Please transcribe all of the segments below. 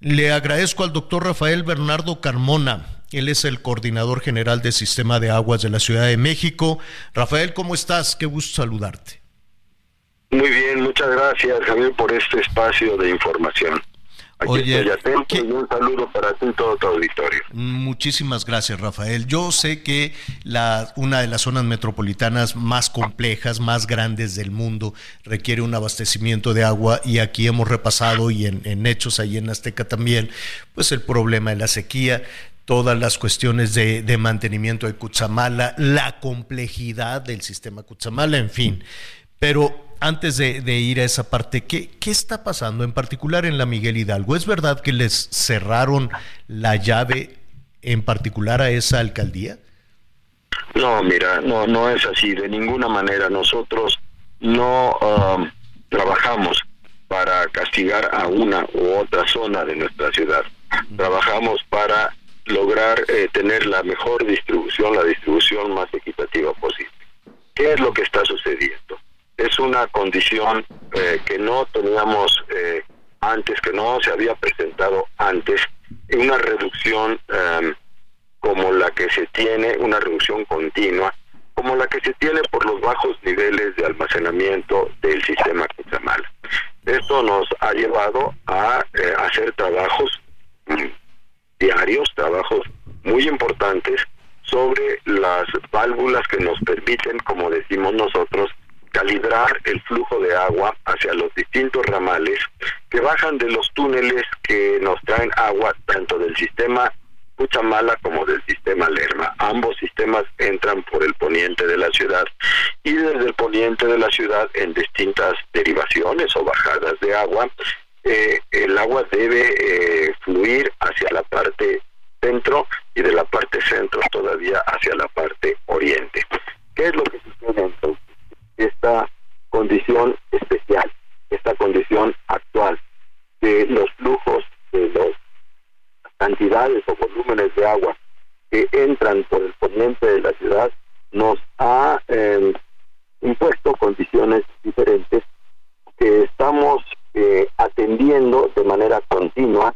Le agradezco al doctor Rafael Bernardo Carmona. Él es el coordinador general del Sistema de Aguas de la Ciudad de México. Rafael, ¿cómo estás? Qué gusto saludarte. Muy bien, muchas gracias Javier por este espacio de información. Aquí Oye, estoy atento ¿qué- y un saludo para ti y todo tu auditorio. Muchísimas gracias, Rafael. Yo sé que la, una de las zonas metropolitanas más complejas, más grandes del mundo, requiere un abastecimiento de agua y aquí hemos repasado y en, en hechos ahí en Azteca también, pues el problema de la sequía, todas las cuestiones de, de mantenimiento de Cutzamala, la complejidad del sistema Cutzamala, en fin. Pero antes de, de ir a esa parte, ¿qué, ¿qué está pasando en particular en la Miguel Hidalgo? ¿Es verdad que les cerraron la llave en particular a esa alcaldía? No, mira, no, no es así, de ninguna manera. Nosotros no um, trabajamos para castigar a una u otra zona de nuestra ciudad. Trabajamos para lograr eh, tener la mejor distribución, la distribución más equitativa posible. ¿Qué es lo que está sucediendo? Es una condición eh, que no teníamos eh, antes, que no se había presentado antes, una reducción em, como la que se tiene, una reducción continua, como la que se tiene por los bajos niveles de almacenamiento del sistema Cutzamala. Esto nos ha llevado a eh, hacer trabajos mm, diarios, trabajos muy importantes sobre las válvulas que nos permiten, como decimos nosotros, calibrar el flujo de agua hacia los distintos ramales que bajan de los túneles que nos traen agua tanto del sistema Cuchamala como del sistema Lerma. Ambos sistemas entran por el poniente de la ciudad y desde el poniente de la ciudad en distintas derivaciones o bajadas de agua, eh, el agua debe eh, fluir hacia la parte centro y de la parte centro todavía hacia la parte oriente. ¿Qué es lo que sucede entonces? Esta condición especial, esta condición actual de los flujos de los cantidades o volúmenes de agua que entran por el poniente de la ciudad nos ha eh, impuesto condiciones diferentes que estamos eh, atendiendo de manera continua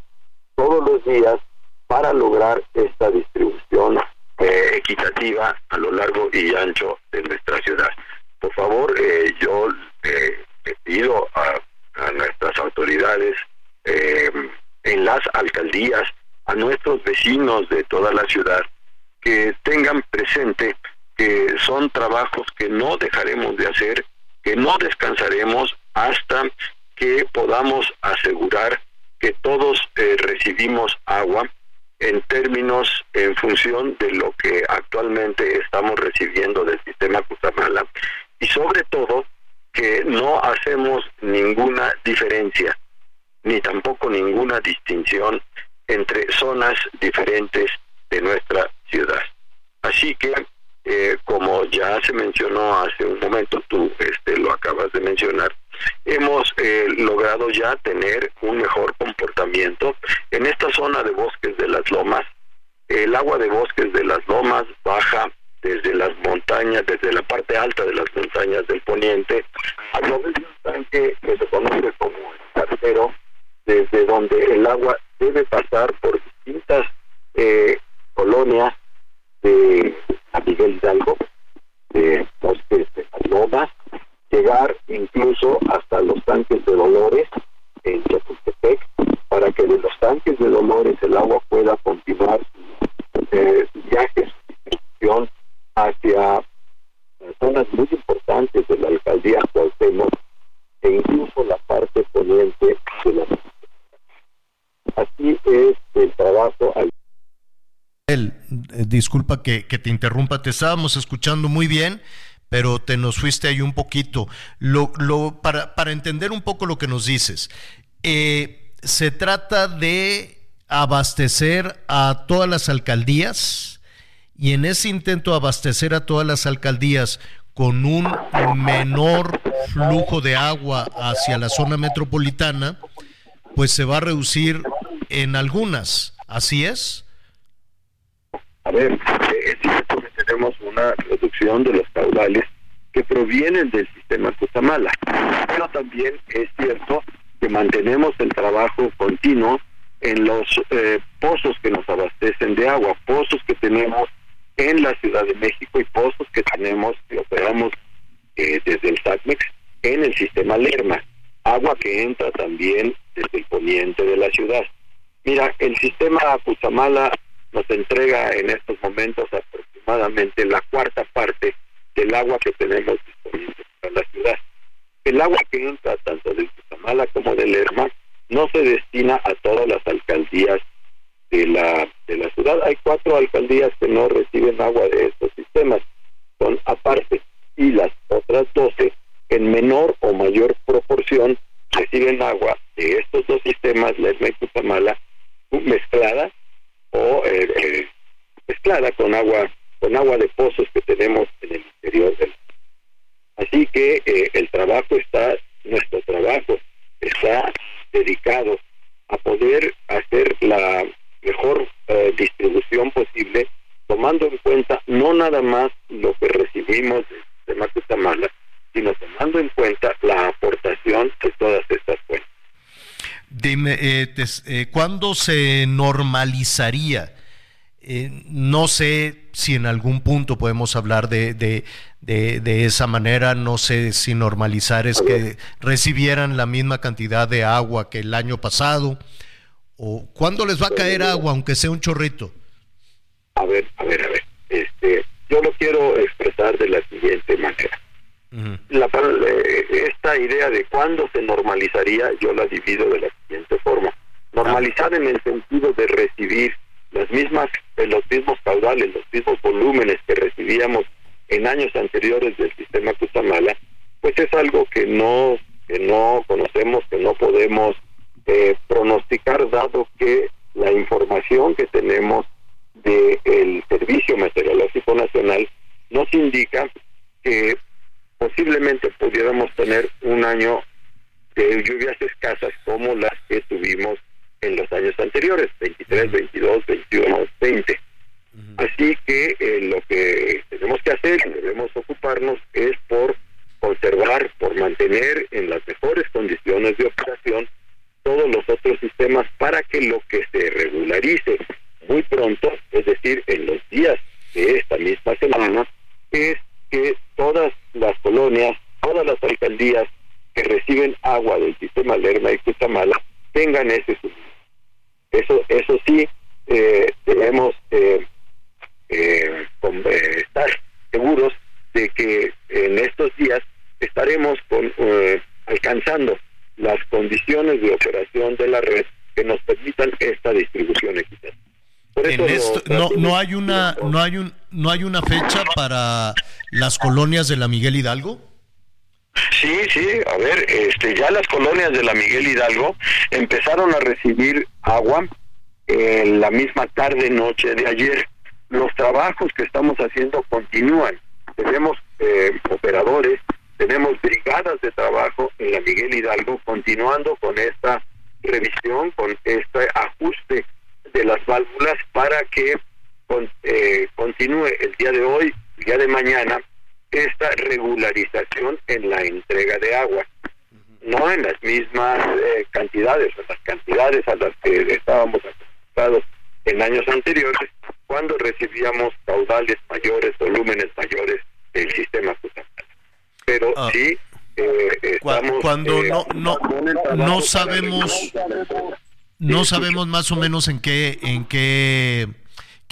todos los días para lograr esta distribución eh, equitativa a lo largo y ancho de nuestra ciudad. Por favor, eh, yo eh, le a, a nuestras autoridades eh, en las alcaldías, a nuestros vecinos de toda la ciudad, que tengan presente que son trabajos que no dejaremos de hacer, que no descansaremos hasta que podamos asegurar que todos eh, recibimos agua en términos, en función de lo que actualmente estamos recibiendo del sistema Cutamala y sobre todo que no hacemos ninguna diferencia ni tampoco ninguna distinción entre zonas diferentes de nuestra ciudad. Así que, eh, como ya se mencionó hace un momento, tú este, lo acabas de mencionar, hemos eh, logrado ya tener un mejor comportamiento en esta zona de bosques de las lomas. El agua de bosques de las lomas baja desde las montañas, desde la parte alta de las montañas del poniente, a través de un tanque que se conoce como el cartero, desde donde el agua debe pasar por distintas eh, colonias de Miguel Hidalgo, de de Palomas, llegar incluso hasta los tanques de Dolores en Chapultepec, para que de los tanques de Dolores el agua pueda continuar eh, su viaje, su distribución hacia zonas muy importantes de la alcaldía Cuauhtémoc e incluso la parte poniente de la Así es el trabajo al eh, disculpa que, te interrumpa, te estábamos escuchando muy bien, pero te nos fuiste ahí un poquito. Lo, lo, para, entender un poco lo que nos dices, eh, se trata de abastecer a todas las alcaldías y en ese intento de abastecer a todas las alcaldías con un menor flujo de agua hacia la zona metropolitana, pues se va a reducir en algunas. ¿Así es? A ver, es cierto que tenemos una reducción de los caudales que provienen del sistema Cutamala, pero también es cierto que mantenemos el trabajo continuo en los eh, pozos que nos abastecen de agua, pozos que tenemos en la Ciudad de México y pozos que tenemos y operamos eh, desde el SACMEX en el sistema Lerma, agua que entra también desde el poniente de la ciudad. Mira, el sistema Cutamala nos entrega en estos momentos aproximadamente la cuarta parte del agua que tenemos disponible para la ciudad. El agua que entra tanto de Cutamala como del Lerma no se destina a todas las alcaldías de la, de la ciudad. Hay cuatro alcaldías que no reciben agua de estos sistemas, son aparte, y las otras doce en menor o mayor proporción reciben agua de estos dos sistemas, Lerma y Cutamala, mezclada o eh, eh, mezclada con agua con agua de pozos que tenemos en el interior del así que eh, el trabajo está nuestro trabajo está dedicado a poder hacer la mejor distribución posible tomando en cuenta no nada más lo que recibimos de Macutamala sino tomando en cuenta la aportación de todas estas fuentes Dime, eh, ¿cuándo se normalizaría? Eh, no sé si en algún punto podemos hablar de, de, de, esa manera, no sé si normalizar es que recibieran la misma cantidad de agua que el año pasado, o cuándo les va a caer agua, aunque sea un chorrito. A ver, a ver, a ver, este, yo lo quiero expresar de la siguiente manera la, eh, esta idea de cuándo se normalizaría, yo la divido de la siguiente forma. Normalizar en el sentido de recibir las mismas, eh, los mismos caudales, los mismos volúmenes que recibíamos en años anteriores del sistema Cutamala, pues es algo que no, que no conocemos, que no podemos eh, pronosticar, dado que la información que tenemos del Servicio Meteorológico Nacional nos indica que posiblemente pudiéramos tener un año de lluvias escasas como las que tuvimos en los años anteriores, 23, 22, 21, 20. Así que eh, lo que tenemos que hacer y debemos ocuparnos es por conservar, por mantener en las mejores condiciones de operación todos los otros sistemas para que lo que se regularice muy pronto, es decir, en los días de esta misma semana, es que todas las colonias, todas las alcaldías que reciben agua del sistema Lerma y Cutamala tengan ese suministro. Eso, eso sí, eh, debemos eh, eh, estar seguros de que en estos días estaremos con, alcanzando las condiciones de operación de la red que nos permitan esta distribución equitativa no, no hay una no hay un no hay una fecha para las colonias de la Miguel Hidalgo. Sí, sí, a ver, este, ya las colonias de la Miguel Hidalgo empezaron a recibir agua en la misma tarde noche de ayer. Los trabajos que estamos haciendo continúan. Tenemos eh, operadores, tenemos brigadas de trabajo en la Miguel Hidalgo continuando con esta revisión, con este ajuste de las válvulas para que eh, continúe el día de hoy, día de mañana, esta regularización en la entrega de agua. No en las mismas eh, cantidades, en las cantidades a las que estábamos acostumbrados en años anteriores, cuando recibíamos caudales mayores, volúmenes mayores del sistema Pero ah. sí eh, estamos, cuando eh, no no no sabemos no sabemos más o menos en qué en qué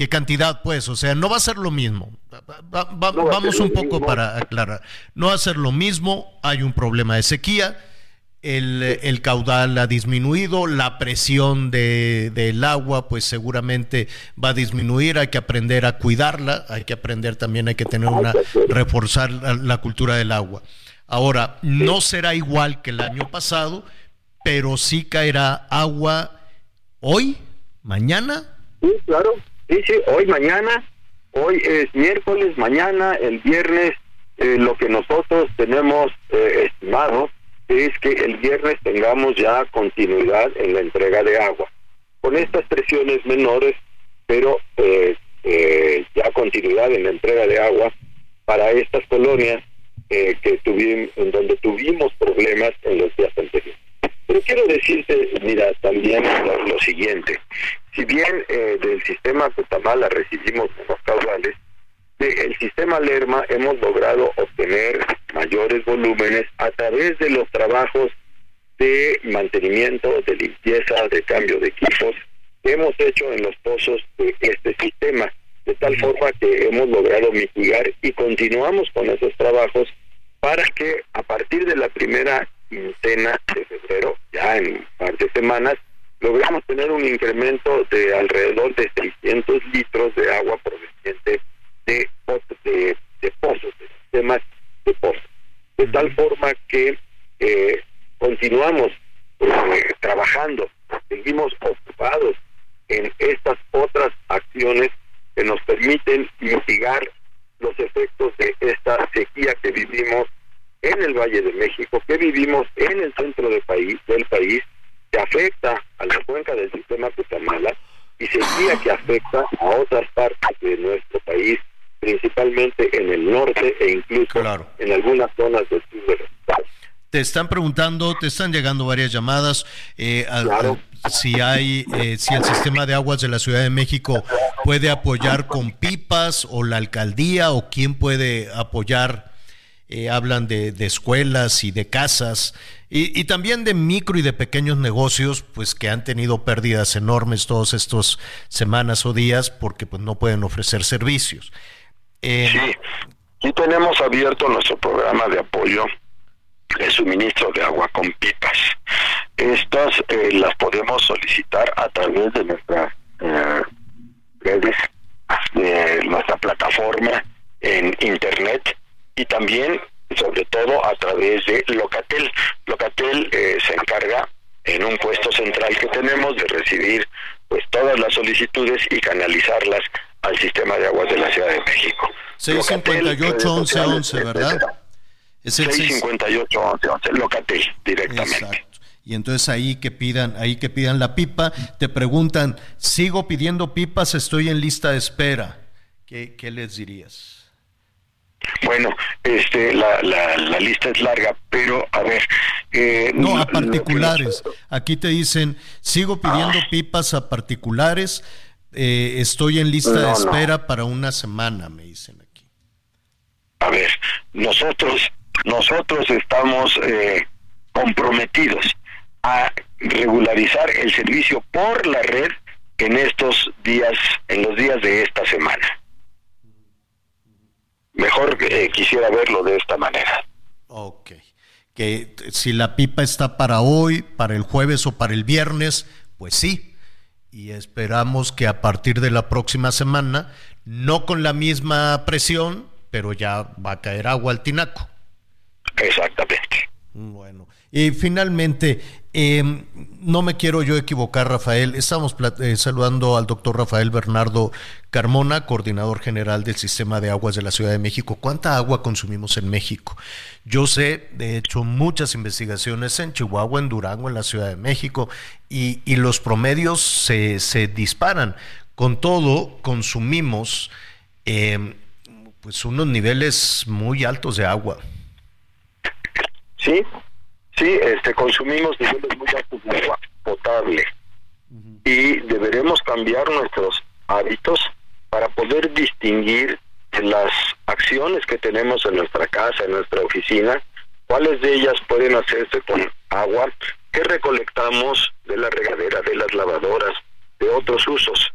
qué cantidad pues o sea no va a ser lo mismo vamos un poco para aclarar no va a ser lo mismo hay un problema de sequía el, caudal ha disminuido, la presión de, del agua pues seguramente va a disminuir, hay que aprender a cuidarla, hay que aprender también, hay que tener una, reforzar la, cultura del agua. Ahora, no será igual que el año pasado, pero sí caerá agua hoy, mañana. Sí, claro, sí, sí, hoy, mañana, hoy es miércoles, mañana, el viernes, eh, lo que nosotros tenemos eh, estimado es que el viernes tengamos ya continuidad en la entrega de agua. Con estas presiones menores, pero eh, eh, ya continuidad en la entrega de agua para estas colonias que tuvimos, en donde tuvimos problemas en los días anteriores. Pero quiero decirte, mira, también lo, siguiente. Si bien del sistema Cutamala recibimos los caudales, del sistema Lerma hemos logrado obtener mayores volúmenes a través de los trabajos de mantenimiento, de limpieza, de cambio de equipos que hemos hecho en los pozos de este sistema, de tal forma que hemos logrado mitigar y continuamos con esos trabajos para que a partir de la primera quincena de febrero, ya en un par de semanas, logramos tener un incremento de alrededor de 600 litros de agua proveniente de, de, de pozos, de sistemas de pozos. De tal forma que eh, continuamos eh, trabajando, seguimos ocupados en estas otras acciones que nos permiten mitigar los efectos de esta sequía que vivimos en el Valle de México, que vivimos en el centro del país, del país que afecta a la cuenca del sistema Cutamala y sequía que afecta a otras partes de nuestro país principalmente en el norte e incluso en algunas zonas del sur del estado. Te están preguntando, te están llegando varias llamadas. Eh, si hay, eh, si el sistema de aguas de la Ciudad de México puede apoyar con pipas o la alcaldía o quién puede apoyar. Eh, hablan de, escuelas y de casas y, y, también de micro y de pequeños negocios, pues que han tenido pérdidas enormes todas estas semanas o días porque pues no pueden ofrecer servicios. Eh, sí, y tenemos abierto nuestro programa de apoyo de suministro de agua con pipas. Estas eh, las podemos solicitar a través de nuestra eh, redes, de nuestra plataforma en internet y también, sobre todo, a través de Locatel. Locatel se encarga en un puesto central que tenemos de recibir pues todas las solicitudes y canalizarlas al sistema de aguas de la Ciudad de México. 658-1111, ¿verdad? Es el 658-1111, Locatel, directamente. Exacto. Y entonces ahí que pidan, ahí que pidan la pipa, te preguntan, sigo pidiendo pipas, estoy en lista de espera. ¿Qué, qué les dirías? Bueno, este, la, la, la, lista es larga, pero a ver. Eh, no, a particulares. Aquí te dicen, sigo pidiendo ah. pipas a particulares, eh, estoy en lista de espera para una semana, me dicen aquí. A ver, nosotros, nosotros estamos eh, comprometidos a regularizar el servicio por la red en estos días, en los días de esta semana. Mejor eh, quisiera verlo de esta manera. Ok. Que si la pipa está para hoy, para el jueves o para el viernes, pues sí, y esperamos que a partir de la próxima semana, no con la misma presión, pero ya va a caer agua al tinaco. Exactamente. Bueno, y finalmente, em, no me quiero yo equivocar, Rafael. Estamos eh, saludando al doctor Rafael Bernardo Carmona, coordinador general del Sistema de Aguas de la Ciudad de México. ¿Cuánta agua consumimos en México? Yo sé, de hecho, muchas investigaciones en Chihuahua, en Durango, en la Ciudad de México, y, los promedios se, se, disparan. Con todo, consumimos em, pues unos niveles muy altos de agua. Sí, sí, este, consumimos niveles muy altos de agua potable y deberemos cambiar nuestros hábitos para poder distinguir las acciones que tenemos en nuestra casa, en nuestra oficina, cuáles de ellas pueden hacerse con agua que recolectamos de la regadera, de las lavadoras, de otros usos.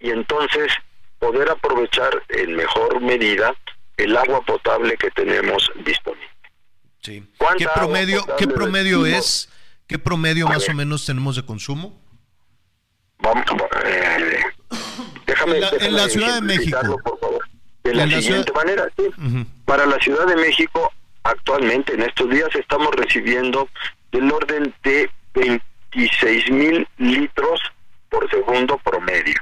Y entonces poder aprovechar en mejor medida el agua potable que tenemos disponible. Sí. ¿Qué promedio, ¿qué promedio es? ¿Qué promedio más o menos tenemos de consumo? Vamos, eh, déjame, en la, Ciudad de México. Por favor. De la, siguiente manera, sí. Para la Ciudad de México, actualmente en estos días estamos recibiendo del orden de 26 mil litros por segundo promedio.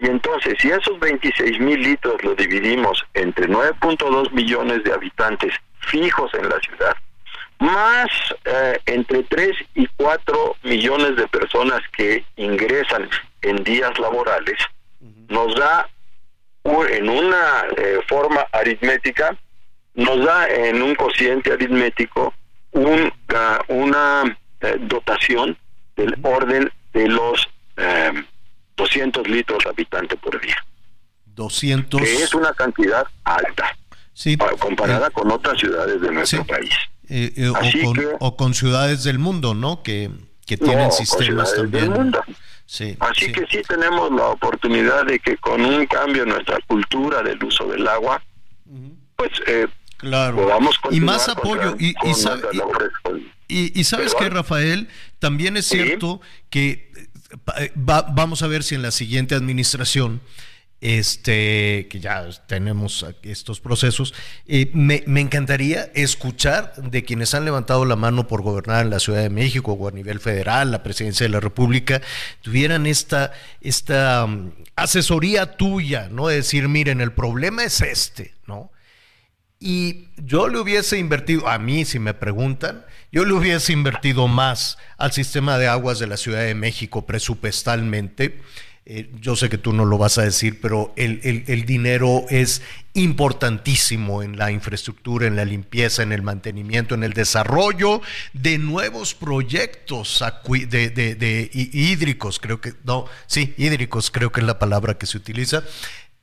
Y entonces, si esos 26 mil litros lo dividimos entre 9.2 millones de habitantes fijos en la ciudad, más eh, entre 3 y 4 millones de personas que ingresan en días laborales, nos da en una eh, forma aritmética, nos da en un cociente aritmético un, una eh, dotación del orden de los 200 litros habitante por día. 200. Que es una cantidad alta. Sí, comparada con otras ciudades de nuestro país. Eh, eh, o, con, ciudades del mundo, ¿no? Que, tienen sistemas también. Sí, Así que sí tenemos la oportunidad de que con un cambio en nuestra cultura del uso del agua, pues eh, claro. podamos y más apoyo y, y, sabes que Rafael también es cierto que vamos a ver si en la siguiente administración este, que ya tenemos estos procesos, me, encantaría escuchar de quienes han levantado la mano por gobernar en la Ciudad de México o a nivel federal, la presidencia de la República, tuvieran esta, esta um, asesoría tuya, ¿no? De decir, miren, el problema es este, ¿no? Y yo le hubiese invertido, a mí si me preguntan, yo le hubiese invertido más al sistema de aguas de la Ciudad de México presupuestalmente eh, yo sé que tú no lo vas a decir, pero el, dinero es importantísimo en la infraestructura, en la limpieza, en el mantenimiento, en el desarrollo de nuevos proyectos de, hídricos, creo que, no, sí, hídricos creo que es la palabra que se utiliza.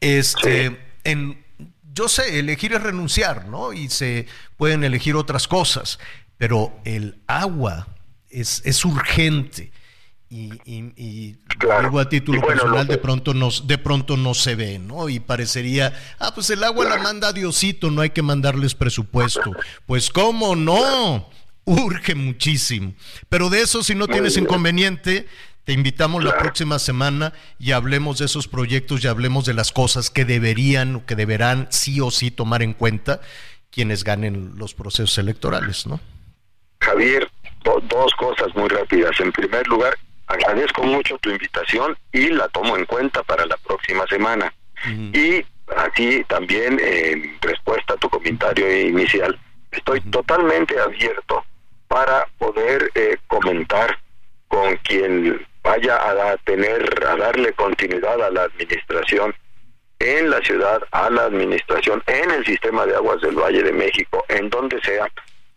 Este, en, yo sé, elegir es renunciar, ¿no? Y se pueden elegir otras cosas, pero el agua es, es urgente y, y, a título personal de pronto nos de pronto no se ve, ¿no? Y parecería, ah, pues el agua la manda Diosito, no hay que mandarles presupuesto. Pues cómo no, urge muchísimo. Pero de eso si no tienes inconveniente, te invitamos la próxima semana y hablemos de esos proyectos y hablemos de las cosas que deberían o que deberán sí o sí tomar en cuenta quienes ganen los procesos electorales, ¿no? Javier, dos cosas muy rápidas. En primer lugar, agradezco mucho tu invitación y la tomo en cuenta para la próxima semana. Y así también, en respuesta a tu comentario inicial, estoy totalmente abierto para poder eh, comentar con quien vaya a tener, a darle continuidad a la administración en la ciudad, a la administración en el sistema de aguas del Valle de México, en donde sea,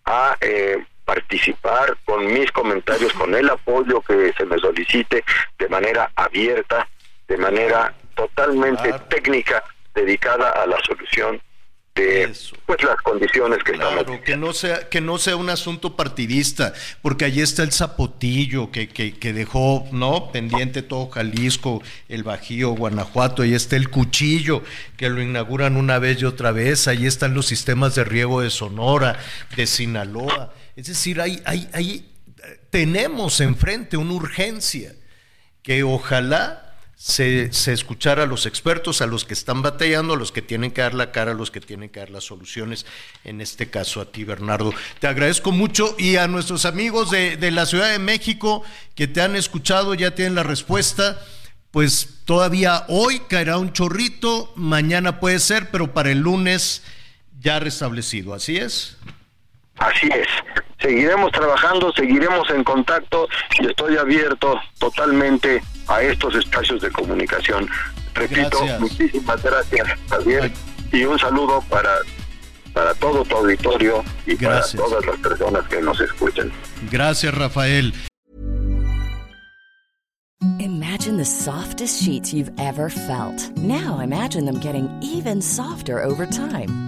a eh, participar con mis comentarios, con el apoyo que se me solicite de manera abierta, de manera totalmente técnica, dedicada a la solución de pues las condiciones que estamos que no sea que no sea un asunto partidista porque allí está el zapotillo que, que, que, dejó no pendiente todo Jalisco el Bajío Guanajuato ahí está el cuchillo que lo inauguran una vez y otra vez ahí están los sistemas de riego de Sonora de Sinaloa es decir, hay, hay, hay, tenemos enfrente una urgencia que ojalá se, se, escuchara a los expertos, a los que están batallando, a los que tienen que dar la cara, a los que tienen que dar las soluciones, en este caso a ti, Bernardo. Te agradezco mucho y a nuestros amigos de, de la Ciudad de México que te han escuchado, ya tienen la respuesta. Pues todavía hoy caerá un chorrito, mañana puede ser, pero para el lunes ya restablecido, ¿así es? Así es. Seguiremos trabajando, seguiremos en contacto y estoy abierto totalmente a estos espacios de comunicación. Repito, muchísimas gracias, Javier, y un saludo para para todo tu auditorio y para todas las personas que nos escuchan. Gracias, Rafael. imagine the softest sheets you've ever felt. Now imagine them getting even softer over time.